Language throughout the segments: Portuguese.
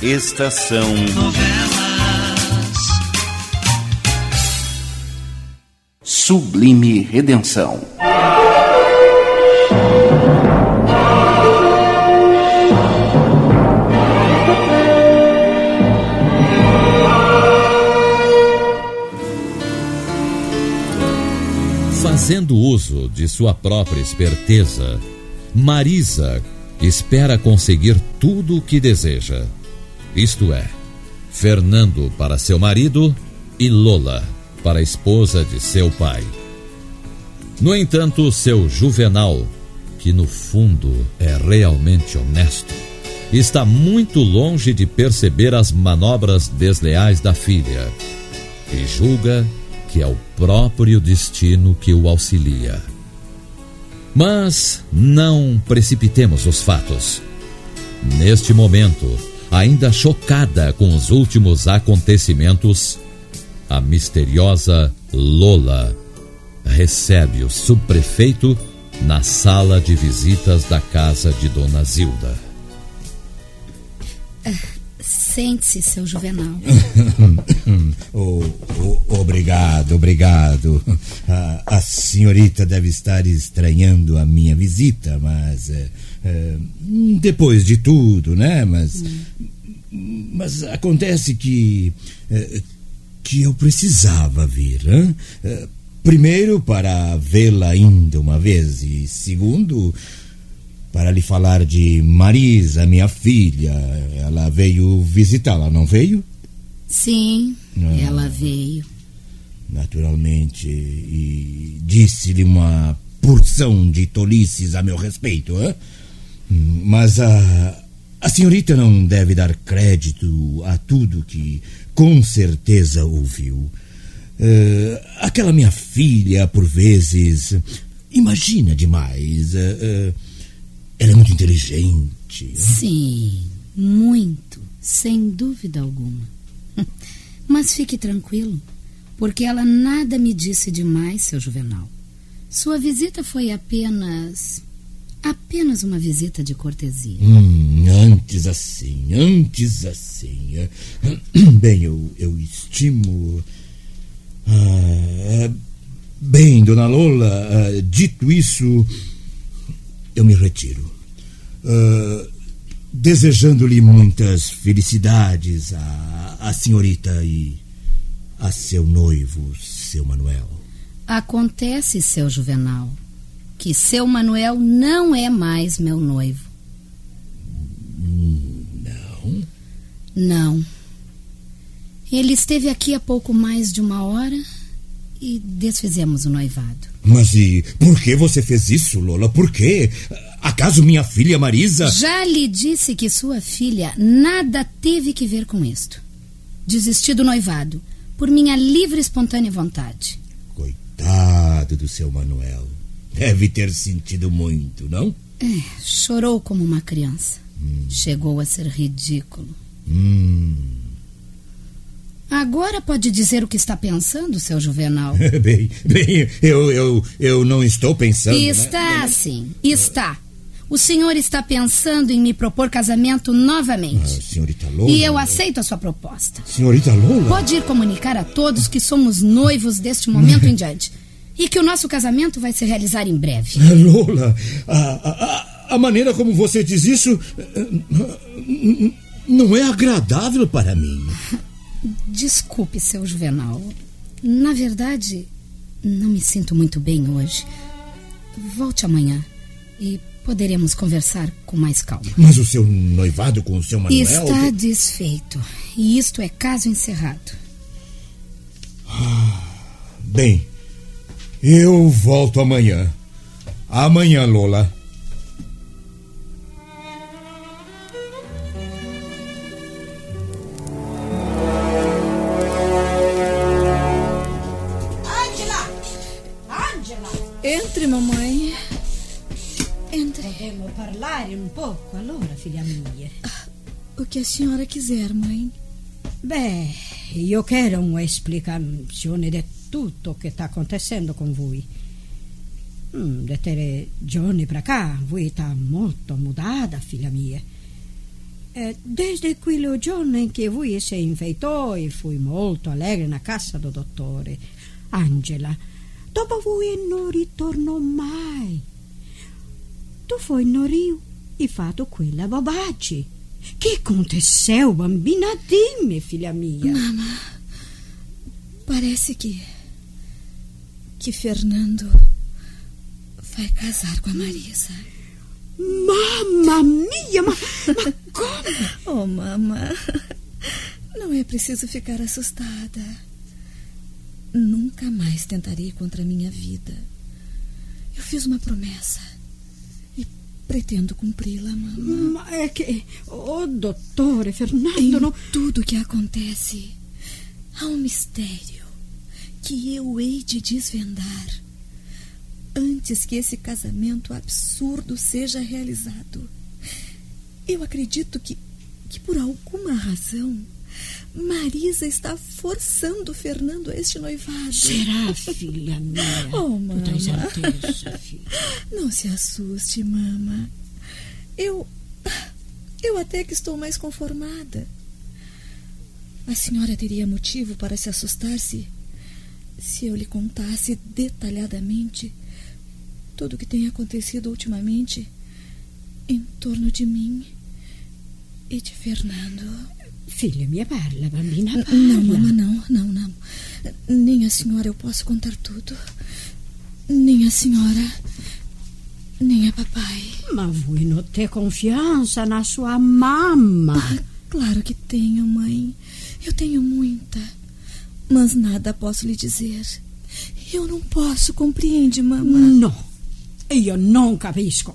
Estação Novelas. Sublime Redenção. Fazendo uso de sua própria esperteza, Marisa espera conseguir tudo o que deseja. Isto é, Fernando para seu marido e Lola para a esposa de seu pai. No entanto, seu Juvenal, que no fundo é realmente honesto, está muito longe de perceber as manobras desleais da filha e julga que é o próprio destino que o auxilia. Mas não precipitemos os fatos. Neste momento, ainda chocada com os últimos acontecimentos, a misteriosa Lola recebe o subprefeito na sala de visitas da casa de Dona Zilda. Sente-se, seu Juvenal. oh, oh, obrigado, obrigado. A, a, senhorita deve estar estranhando a minha visita, mas. É, é, depois de tudo, né? Mas. Hum. Mas acontece que. É, que eu precisava vir. Hein? Primeiro, para vê-la ainda uma vez, e segundo, para lhe falar de Marisa, minha filha. Ela veio visitá-la, não veio? Sim, ah, ela veio. Naturalmente. E disse-lhe uma porção de tolices a meu respeito, hein? Mas a, a senhorita não deve dar crédito a tudo que com certeza ouviu. Uh, aquela minha filha, por vezes, imagina demais. Uh, uh, ela é muito inteligente. Sim, muito, sem dúvida alguma. Mas fique tranquilo, porque ela nada me disse demais, seu Juvenal. Sua visita foi apenas. apenas uma visita de cortesia. Hum, antes assim, antes assim. Bem, eu, eu estimo. Ah, bem, dona Lola, ah, dito isso eu me retiro. Uh, Desejando-lhe muitas felicidades a, a senhorita e a seu noivo, seu Manuel. Acontece, seu Juvenal, que seu Manuel não é mais meu noivo. Não? Não. Ele esteve aqui há pouco mais de uma hora e desfizemos o noivado. Mas e por que você fez isso, Lola? Por quê? Acaso minha filha Marisa. Já lhe disse que sua filha nada teve que ver com isto. Desisti do noivado, por minha livre e espontânea vontade. Coitado do seu Manuel. Deve ter sentido muito, não? É, chorou como uma criança. Hum. Chegou a ser ridículo. Hum. Agora pode dizer o que está pensando, seu Juvenal. bem, bem, eu, eu, eu não estou pensando. Né? Está, né? sim, está. O senhor está pensando em me propor casamento novamente. Ah, senhorita Lola. E eu aceito a sua proposta. Senhorita Lola? Pode ir comunicar a todos que somos noivos deste momento em diante. E que o nosso casamento vai se realizar em breve. Lola, a, a, a maneira como você diz isso eh, não é agradável para mim. Desculpe, seu Juvenal. Na verdade, não me sinto muito bem hoje. Volte amanhã e poderemos conversar com mais calma. Mas o seu noivado com o seu Manuel... Está desfeito. E isto é caso encerrado. Ah, bem, eu volto amanhã. Amanhã, Lola. Un poco allora, figlia mia. O que a senhora quiser, mãe. Beh, io quero uma explicazione di tutto che sta acontecendo con voi. Mm, da tre giorni pra cá, voi sta molto mudada, filha mia. eh, desde quello giorno in che voi si infettò e fui molto allegre na casa do dottore. Angela, dopo voi non ritornò mai. Tu foi no Rio e fatto quella bobagem. Que aconteceu, bambina? Dime, filha minha. Mama, parece que. que Fernando vai casar com a Marisa. Mamma mia, mas, mas como? Oh, mama, não é preciso ficar assustada. Nunca mais tentarei contra a minha vida. Eu fiz uma promessa pretendo cumpri-la, mamãe. Ma é que. Oh, dottore Fernando. Em não... tudo que acontece, há um mistério que eu hei de desvendar antes que esse casamento absurdo seja realizado. Eu acredito que, que por alguma razão, Marisa está forçando Fernando a este noivado. Será, filha minha? Oh, mama. Tu tens certeza, filha? Não se assuste, mama. Eu. Eu até que estou mais conformada. A senhora teria motivo para se assustar se. se eu lhe contasse detalhadamente tudo o que tem acontecido ultimamente em torno de mim e de Fernando. Filha minha, parla, bambina. Não, mama, não, não, não. Nem a senhora eu posso contar tudo. Nem a senhora, nem a papai. Mas voi não ter confiança na sua mamma. Ah, claro que tenho, mãe. Eu tenho muita. Mas nada posso lhe dizer. Eu não posso, compreende, mamãe? No, io non capisco.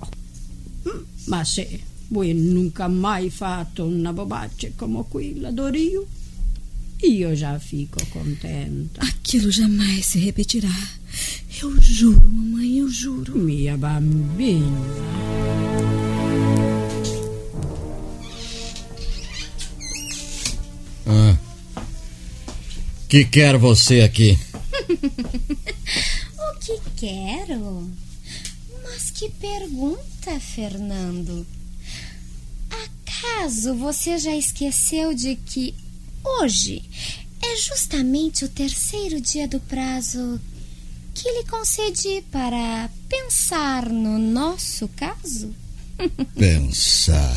Ma se voi nunca mai fatto una bobaccia come quella do Rio, io já fico contenta. Aquilo jamais se repetirá. Eu juro, mamãe, eu juro. Minha bambina. Ah. Que quer você aqui? o que quero? Mas que pergunta, Fernando. Acaso você já esqueceu de que hoje é justamente o terceiro dia do prazo que lhe concedi para pensar no nosso caso? Pensar.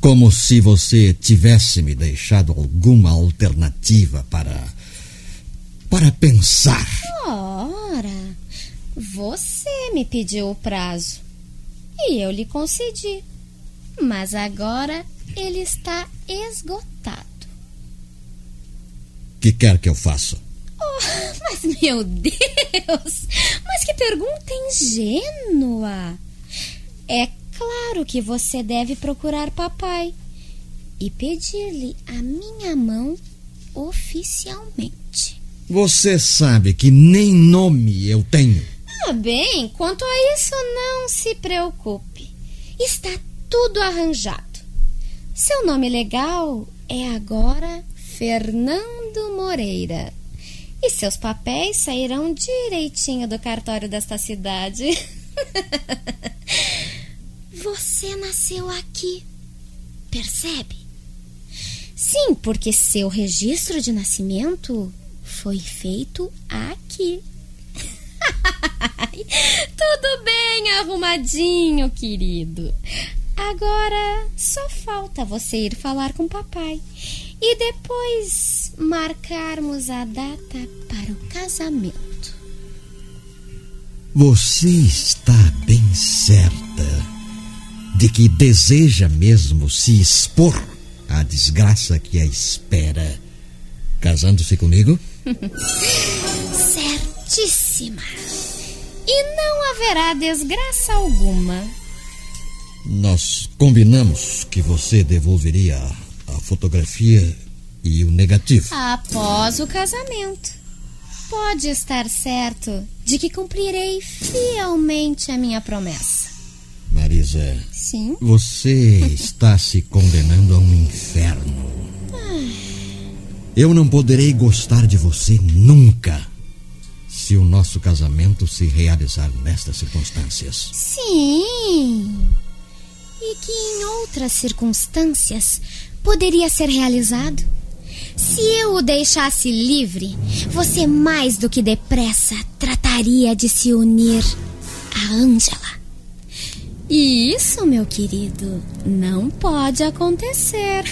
Como se você tivesse me deixado alguma alternativa para. para pensar. Ora, você me pediu o prazo e eu lhe concedi. Mas agora ele está esgotado. Que quer que eu faça? Oh, mas meu Deus! Mas que pergunta ingênua! É claro que você deve procurar papai e pedir-lhe a minha mão oficialmente. Você sabe que nem nome eu tenho. Ah, bem, quanto a isso, não se preocupe. Está tudo arranjado. Seu nome legal é agora Fernando Moreira. E seus papéis sairão direitinho do cartório desta cidade. Você nasceu aqui, percebe? Sim, porque seu registro de nascimento foi feito aqui. Tudo bem arrumadinho, querido. Agora só falta você ir falar com papai e depois marcarmos a data para o casamento. Você está bem certa de que deseja mesmo se expor à desgraça que a espera, casando-se comigo? Certíssima. E não haverá desgraça alguma. Nós combinamos que você devolveria a, a fotografia e o negativo. Após o casamento. Pode estar certo de que cumprirei fielmente a minha promessa. Marisa. Sim? Você está se condenando a um inferno. Eu não poderei gostar de você nunca se o nosso casamento se realizar nestas circunstâncias. Sim. E que em outras circunstâncias poderia ser realizado. Se eu o deixasse livre, você mais do que depressa trataria de se unir a Ângela. E isso, meu querido, não pode acontecer.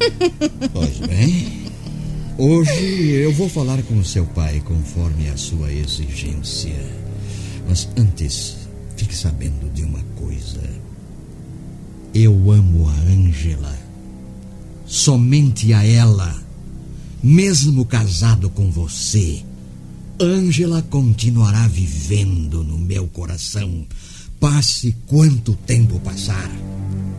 Pois bem. Hoje eu vou falar com seu pai conforme a sua exigência. Mas antes, fique sabendo de uma. Eu amo a Ângela. Somente a ela. Mesmo casado com você, Ângela continuará vivendo no meu coração. Passe quanto tempo passar.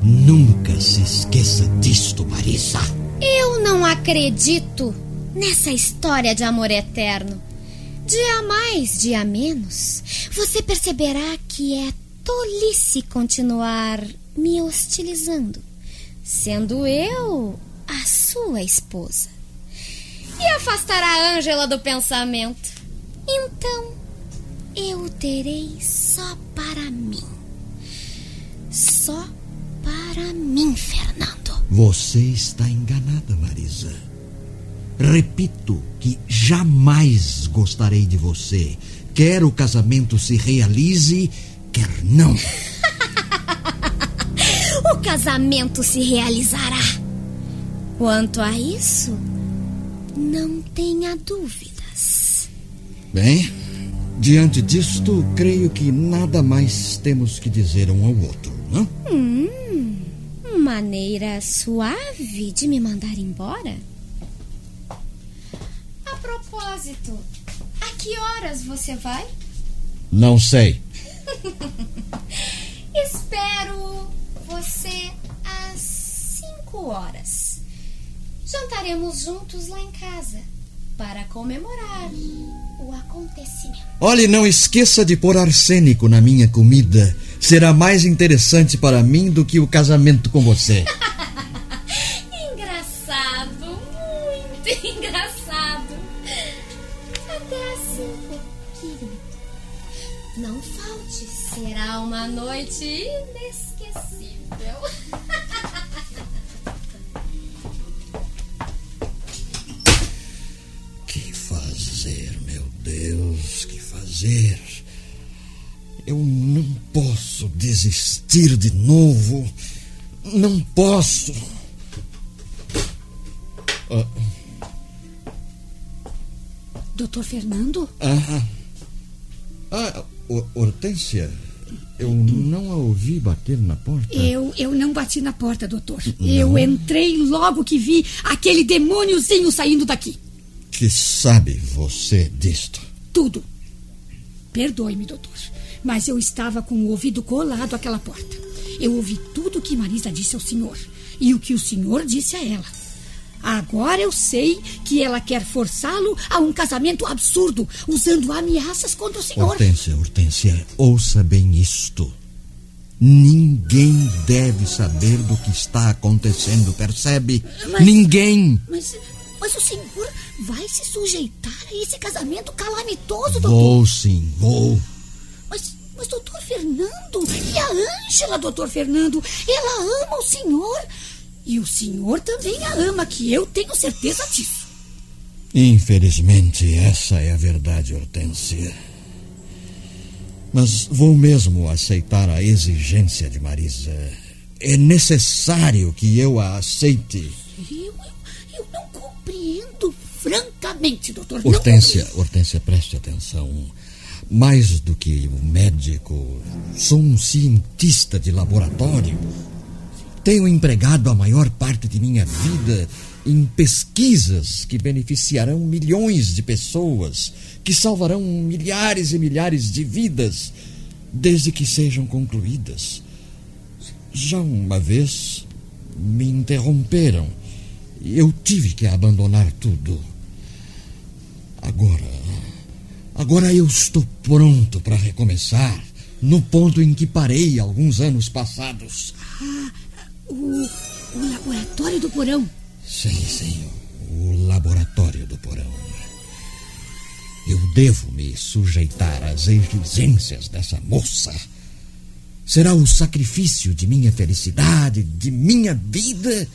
Nunca se esqueça disto, Marisa. Eu não acredito nessa história de amor eterno. Dia mais, dia menos, você perceberá que é tolice continuar me hostilizando, sendo eu a sua esposa. E afastará a Ângela do pensamento. Então, eu terei só para mim. Só para mim, Fernando. Você está enganada, Marisa. Repito que jamais gostarei de você. Quer o casamento se realize, quer não. o casamento se realizará. Quanto a isso, não tenha dúvidas. Bem, diante disto, creio que nada mais temos que dizer um ao outro, não? Hum, maneira suave de me mandar embora? A propósito, a que horas você vai? Não sei. Espero você às cinco horas. Jantaremos juntos lá em casa para comemorar o acontecimento. Olhe, não esqueça de pôr arsênico na minha comida. Será mais interessante para mim do que o casamento com você. engraçado, muito engraçado. Até assim, pouquinho. Não falte, será uma noite inesquecível. Fazer? Eu não posso desistir de novo. Não posso. Ah. Doutor Fernando? Ah, ah Hortência, eu não a ouvi bater na porta. Eu, eu não bati na porta, doutor. Não. Eu entrei logo que vi aquele demôniozinho saindo daqui que sabe você disto? Tudo. Perdoe-me, doutor, mas eu estava com o ouvido colado àquela porta. Eu ouvi tudo o que Marisa disse ao senhor e o que o senhor disse a ela. Agora eu sei que ela quer forçá-lo a um casamento absurdo, usando ameaças contra o senhor. Hortência, Hortência, ouça bem isto. Ninguém deve saber do que está acontecendo, percebe? Mas, Ninguém. Mas, mas o senhor vai se sujeitar a esse casamento calamitoso, doutor? Vou sim, vou. Mas, mas doutor Fernando, e a Ângela, doutor Fernando? Ela ama o senhor. E o senhor também a ama, que eu tenho certeza disso. Infelizmente, essa é a verdade, Hortência. Mas vou mesmo aceitar a exigência de Marisa. É necessário que eu a aceite. Eu, eu compreendo francamente, doutor. Hortência, não... Hortência, preste atenção. Mais do que um médico, sou um cientista de laboratório. Tenho empregado a maior parte de minha vida em pesquisas que beneficiarão milhões de pessoas, que salvarão milhares e milhares de vidas, desde que sejam concluídas. Já uma vez me interromperam eu tive que abandonar tudo. Agora. Agora eu estou pronto para recomeçar. No ponto em que parei alguns anos passados. Ah, o, o laboratório do porão. Sim, sim. O laboratório do porão. Eu devo me sujeitar às exigências dessa moça. Será o sacrifício de minha felicidade, de minha vida,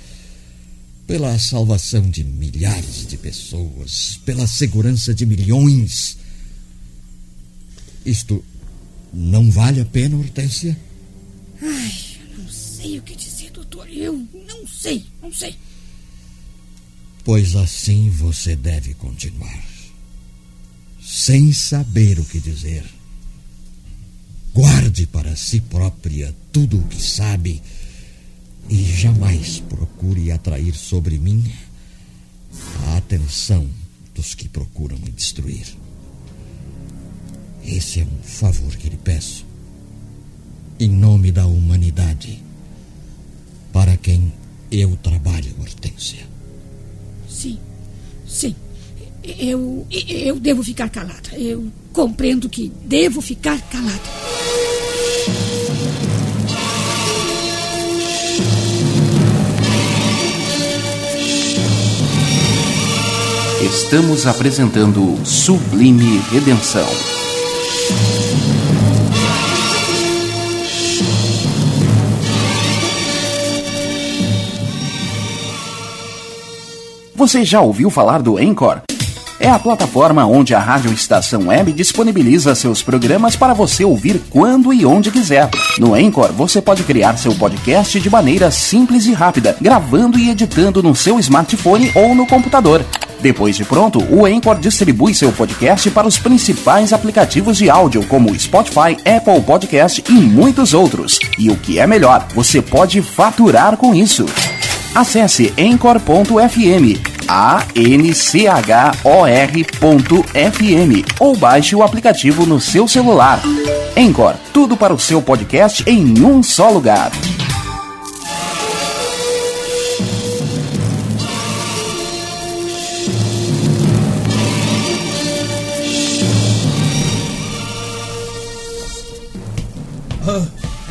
pela salvação de milhares de pessoas, pela segurança de milhões. Isto não vale a pena, Hortência? Ai, eu não sei o que dizer, doutor. Eu não sei, não sei. Pois assim você deve continuar. Sem saber o que dizer. Guarde para si própria tudo o que sabe e jamais procure atrair sobre mim a atenção dos que procuram me destruir. Esse é um favor que lhe peço, em nome da humanidade, para quem eu trabalho, Hortência. Sim, sim. Eu, eu devo ficar calada. Eu compreendo que devo ficar calada. Estamos apresentando Sublime Redenção. Você já ouviu falar do Encore? É a plataforma onde a Rádio Estação Web disponibiliza seus programas para você ouvir quando e onde quiser. No Encore, você pode criar seu podcast de maneira simples e rápida, gravando e editando no seu smartphone ou no computador. Depois de pronto, o Anchor distribui seu podcast para os principais aplicativos de áudio, como Spotify, Apple Podcast e muitos outros. E o que é melhor, você pode faturar com isso. Acesse Anchor.fm, A-N-C-H-O-R.fm ou baixe o aplicativo no seu celular. Anchor, tudo para o seu podcast em um só lugar.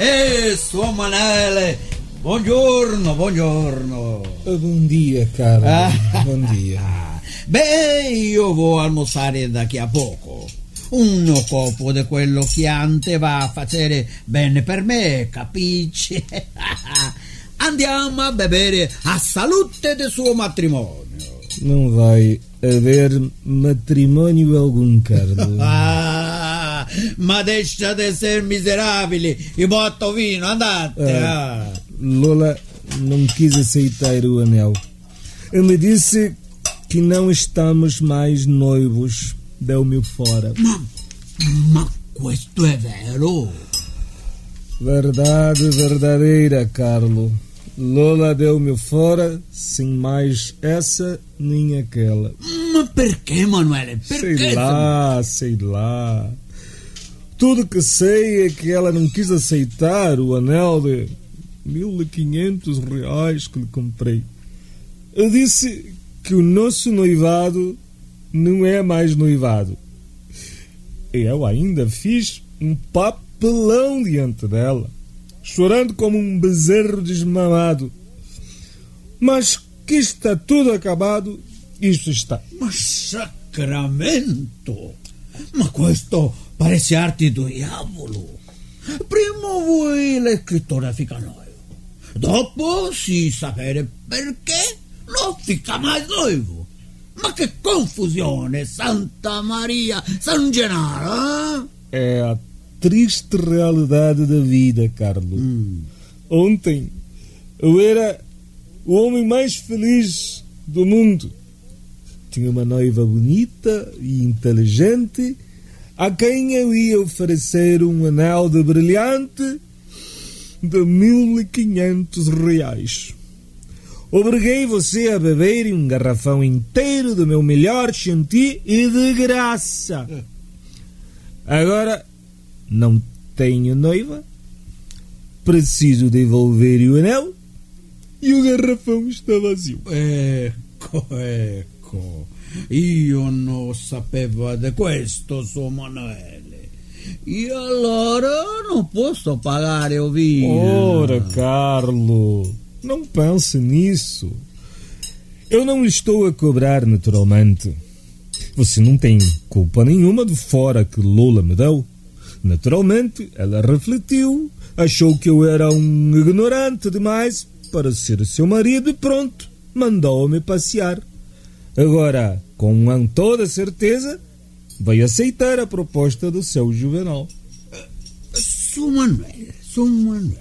Eh, suo Manele! Buongiorno, buongiorno. Bom dia, caro. Ah. Bom dia. Beh, io vou almorzare daqui a poco. Un copo di quello chiante va a fare bene per me, capisci? Andiamo a bere a salute del suo matrimonio. Não vai haver matrimônio algum, Carlos. Ah, ma deixa de ser miserabile e bota o vino, andate. Ah. ah. Lola não quis aceitar o anel. Ele disse que não estamos mais noivos. Deu-me fora. Ma, ma questo è vero? Verdade verdadeira, Carlo. Lola deu-me fora sem mais essa nem aquela. Ma perché, Manuele? Perché? Sei lá, sei lá. Tudo que sei é que ela não quis aceitar o anel de 1500 reais que lhe comprei. Eu disse que o nosso noivado não é mais noivado. Eu ainda fiz um papelão diante dela, chorando como um bezerro desmamado. Mas que está tudo acabado, isto está. Ma sacramento! Ma questo parece arte do diavolo. Prima voi l'escrittore fica noivo. Dopo si sapere perché non fica mai noivo. Ma che confusione, Santa Maria, San Gennaro, eh? É a triste realidade da vida, Carlos. Ontem eu era o homem mais feliz do mundo. Tinha uma noiva bonita e inteligente a quem eu ia oferecer um anel de brilhante de 1500 reais. Obriguei você a beber um garrafão inteiro do meu melhor chantilly e de graça. Agora não tenho noiva, preciso devolver o anel e o garrafão está vazio. Ecco, ecco. Io non sapevo di questo, suo Manuele. E allora non posso pagare o vino. Ora, Carlo, não pense nisso. Eu não estou a cobrar naturalmente. Você não tem culpa nenhuma do fora que Lola me deu. Naturalmente, ela refletiu, achou que eu era um ignorante demais para ser seu marido e pronto, mandou-me passear. Agora, com toda certeza, vai aceitar a proposta do seu Juvenal. Su Manuel, Su Manuel,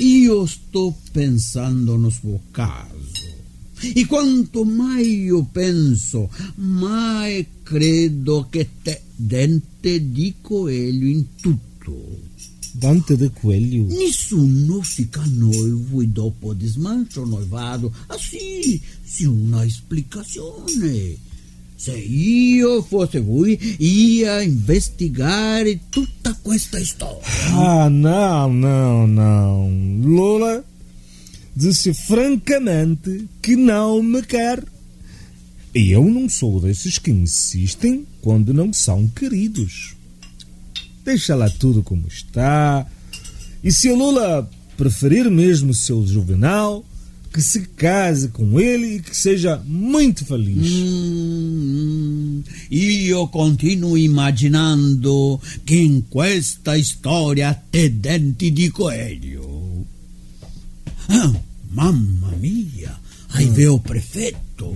io sto pensando no suo caso. E quanto mais io penso, mais credo che te dente di coelho in tutto. Dante de Coelho? Nessuno fica noivo e dopo desmancha o noivado. Assim, sem uma explicazione. Se io fosse voi, ia investigare tutta questa storia. Ah, não, não, não. Lola disse francamente que não me quer. E eu não sou desses que insistem quando não são queridos. Deixa lá tudo como está. E se o Lula preferir mesmo o seu Juvenal, que se case com ele e que seja muito feliz. Mm, io continuo immaginando che in questa storia te denti di coelho. Ah, mamma mia, hai vê o prefeito?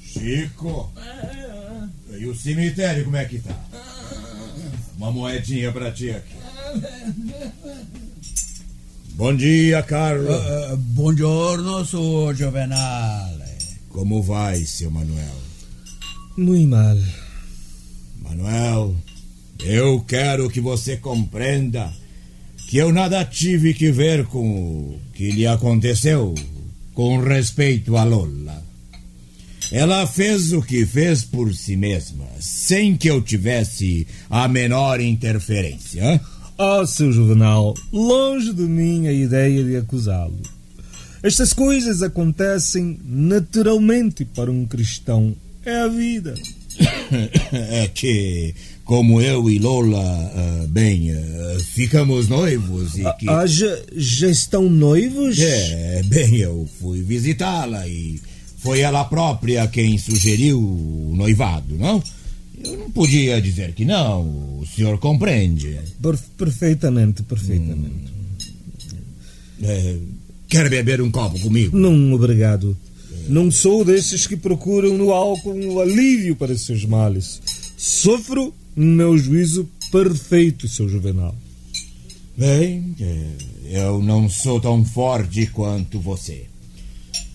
Chico! E o cemitério, como é que tá? Uma moedinha pra ti aqui. Bom dia, Carlos. Uh, buongiorno, suo Giovenale. Como vai, seu Manuel? Muito mal. Manuel, eu quero que você compreenda que eu nada tive que ver com o que lhe aconteceu com respeito a Lola. Ela fez o que fez por si mesma, sem que eu tivesse a menor interferência. Oh, seu Juvenal, longe de mim a ideia de acusá-lo. Estas coisas acontecem naturalmente para um cristão. É a vida. é que, como eu e Lola, uh, bem, uh, ficamos noivos e que. Ah, já, já estão noivos? É, bem, eu fui visitá-la e foi ela própria quem sugeriu o noivado, não? Eu não podia dizer que não, o senhor compreende. Per perfeitamente, perfeitamente. Hum. É, quer beber um copo comigo? Não, obrigado. Não sou desses que procuram no álcool um alívio para seus males. Sofro no meu juízo perfeito, seu Juvenal. Bem, eu não sou tão forte quanto você.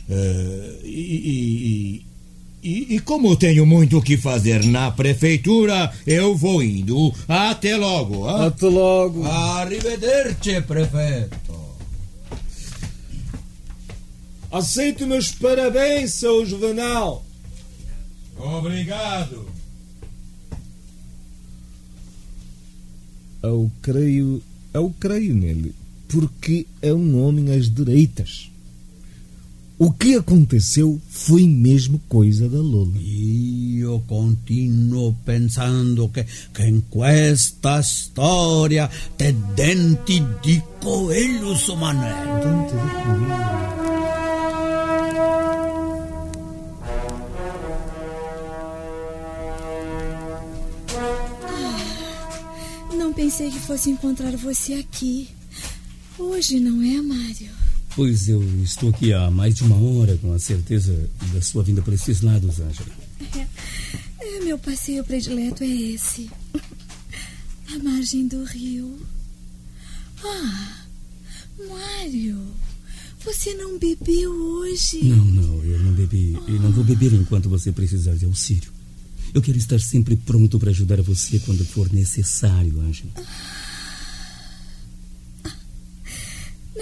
Uh, e, e, e, e, como tenho muito o que fazer na prefeitura, eu vou indo. Até logo. Hein? Até logo. Arrivederci, prefeito. Aceito meus parabéns, seu Juvenal. Obrigado. Eu creio, eu creio nele, porque é um homem às direitas. O que aconteceu foi mesmo coisa da Lola. Io continuo pensando che, che in questa storia te denti di coelho, su Manuel. Dente de coelho. Não pensei que fosse encontrar você aqui. Hoje, não é, Mário? Pois eu estou aqui há mais de uma hora com a certeza da sua vinda por esses lados, Ângela. É, é, meu passeio predileto é esse. A margem do rio. Ah, Mário, você não bebeu hoje? Não, não, eu não bebi. E não vou beber enquanto você precisar de auxílio. Eu quero estar sempre pronto para ajudar você quando for necessário, Ângela.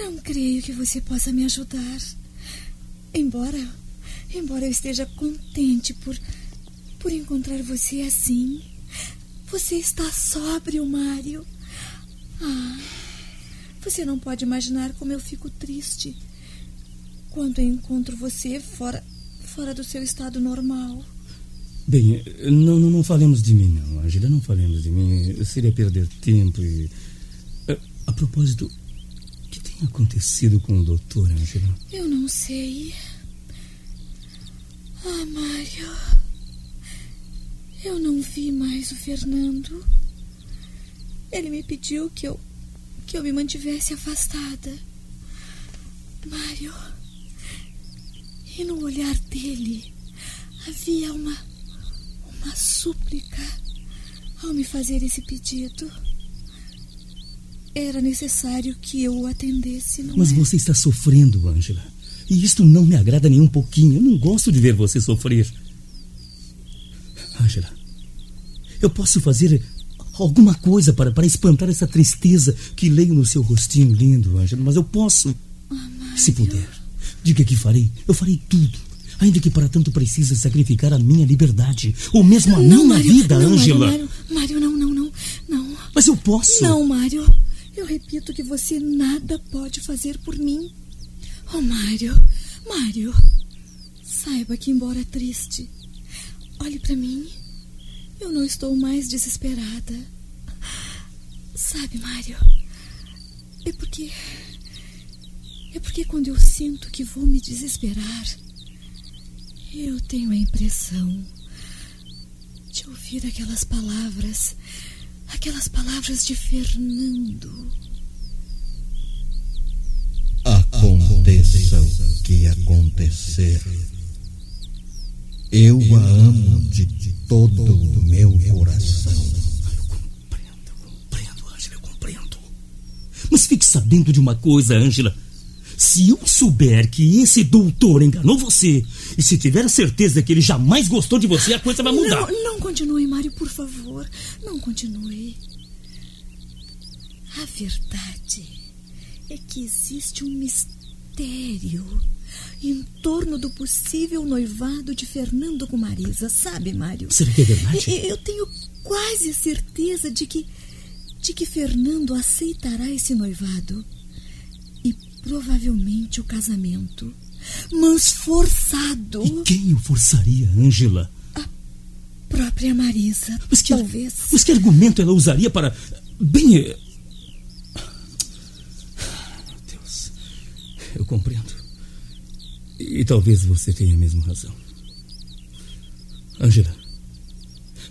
Não creio que você possa me ajudar. Embora, embora eu esteja contente por por encontrar você assim. Você está sóbrio, Mário. Ah, você não pode imaginar como eu fico triste quando encontro você fora fora do seu estado normal. Bem, não, não, não falemos de mim, não, Angela, não falemos de mim. Seria perder tempo e. A, a propósito, tem acontecido com o doutor, Angela? Eu não sei. Ah, Mário. Eu não vi mais o Fernando. ele me pediu que eu que eu me mantivesse afastada. Mário. E no olhar dele havia uma uma súplica ao me fazer esse pedido. Era necessário que eu o atendesse, não Mas é? você está sofrendo, Ângela. E isto não me agrada nem um pouquinho. Eu não gosto de ver você sofrer. Ângela, eu posso fazer alguma coisa para, para espantar essa tristeza que leio no seu rostinho lindo, Ângela, mas eu posso. Se puder, diga que farei. Eu farei tudo. Ainda que para tanto precise sacrificar a minha liberdade, ou mesmo a não, minha Mário, vida, não, Ângela. Mário, Mário, não, não, não, não. Mas eu posso. Não, Mário. Repito que você nada pode fazer por mim. Oh, Mário, Mário, saiba que embora triste, olhe para mim. Eu não estou mais desesperada. Sabe, Mário, é porque é porque quando eu sinto que vou me desesperar, eu tenho a impressão de ouvir aquelas palavras, aquelas palavras de Fernando. Aconteça o que acontecer, eu a amo de todo o meu coração. Compreendo, compreendo, Ângela, eu compreendo. Mas fique sabendo de uma coisa, Ângela. Se eu souber que esse doutor enganou você, e se tiver a certeza que ele jamais gostou de você, a coisa vai mudar. Não, não continue, Mário, por favor. Não continue. A verdade é que existe um mistério em torno do possível noivado de Fernando com Marisa, sabe, Mário? Será que é verdade? Eu tenho quase certeza de que de que Fernando aceitará esse noivado provavelmente o casamento, mas forçado. E quem o forçaria, Ângela? Própria Marisa, Mas que, talvez. mas que argumento ela usaria para. Bem. eh, Meu Deus. Eu compreendo. E talvez você tenha mesmo razão. Ângela,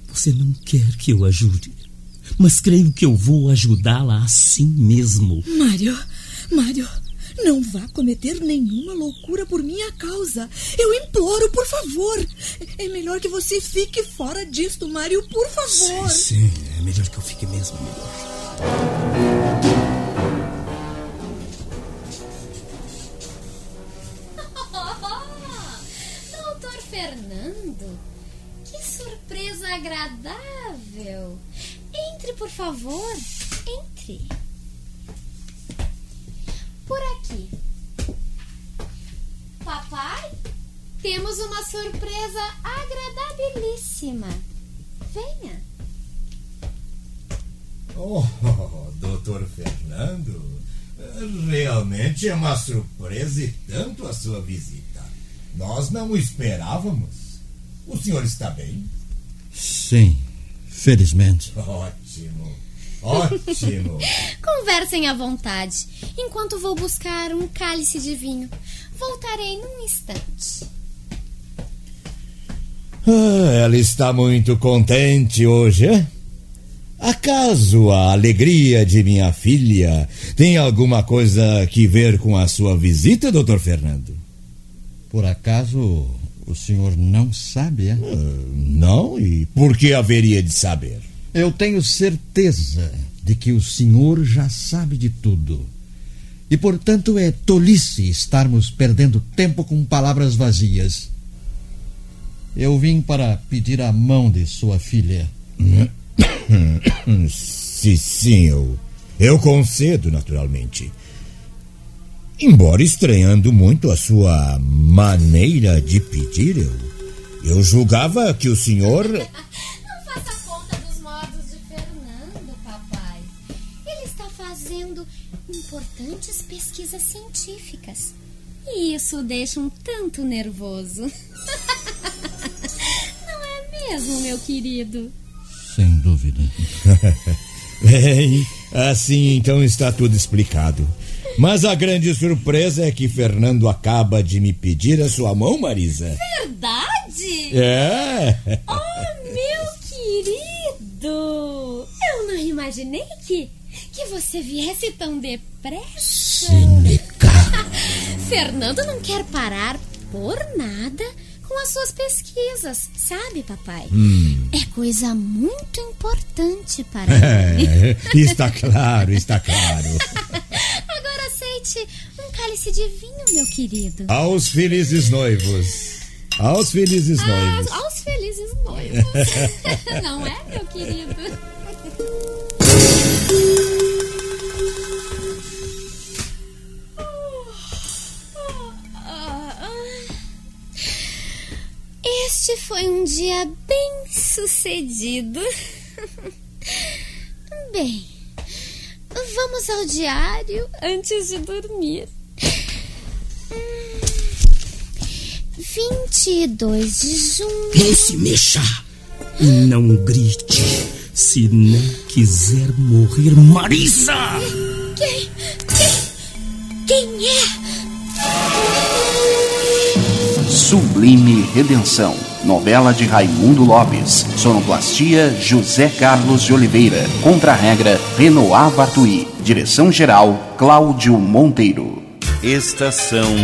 você não quer que eu ajude, mas creio que eu vou ajudá-la assim mesmo. Mário, Mário, não vá cometer nenhuma loucura por minha causa. Eu imploro, por favor. É melhor que você fique fora disto, Mário, por favor. Sim, é melhor que eu fique mesmo, melhor. Doutor Fernando, que surpresa agradável. Entre, por favor, entre. Por aqui. Papai, temos uma surpresa agradabilíssima. Venha. Oh, doutor Fernando, realmente é uma surpresa e tanto a sua visita. Nós não o esperávamos. O senhor está bem? Sim, felizmente. Ótimo, ótimo. Conversem à vontade, enquanto vou buscar um cálice de vinho. Voltarei num instante. Ah, ela está muito contente hoje, é? Acaso a alegria de minha filha tem alguma coisa que ver com a sua visita, doutor Fernando? Por acaso o senhor não sabe, é? Ah, não, e por que haveria de saber? Eu tenho certeza de que o senhor já sabe de tudo. E, portanto, é tolice estarmos perdendo tempo com palavras vazias. Eu vim para pedir a mão de sua filha. Sim, sim, eu, eu concedo, naturalmente. Embora estranhando muito a sua maneira de pedir, eu, eu julgava que o senhor. Não faça fazendo importantes pesquisas científicas. E isso o deixa um tanto nervoso. Não é mesmo, meu querido? Sem dúvida. Bem, assim então está tudo explicado. Mas a grande surpresa é que Fernando acaba de me pedir a sua mão, Marisa. Verdade? É. Oh, meu querido! Eu não imaginei que, que você viesse tão depressa. Cínica. Fernando não quer parar por nada com as suas pesquisas, sabe, papai? Hum. É coisa muito importante para ele. É, está claro, está claro. Agora aceite um cálice de vinho, meu querido. Aos felizes noivos. Aos felizes noivos. aos felizes noivos. Não é, meu querido? Foi um dia bem sucedido. Bem, vamos ao diário antes de dormir. Hum, 22 de junho. Não se mexa e não grite. Se não quiser morrer, Marisa! Quem? Quem? Quem é? Sublime Redenção. Novela de Raimundo Lopes. Sonoplastia José Carlos de Oliveira. Contra-regra Renoir Bartuí. Direção-geral Cláudio Monteiro. Estação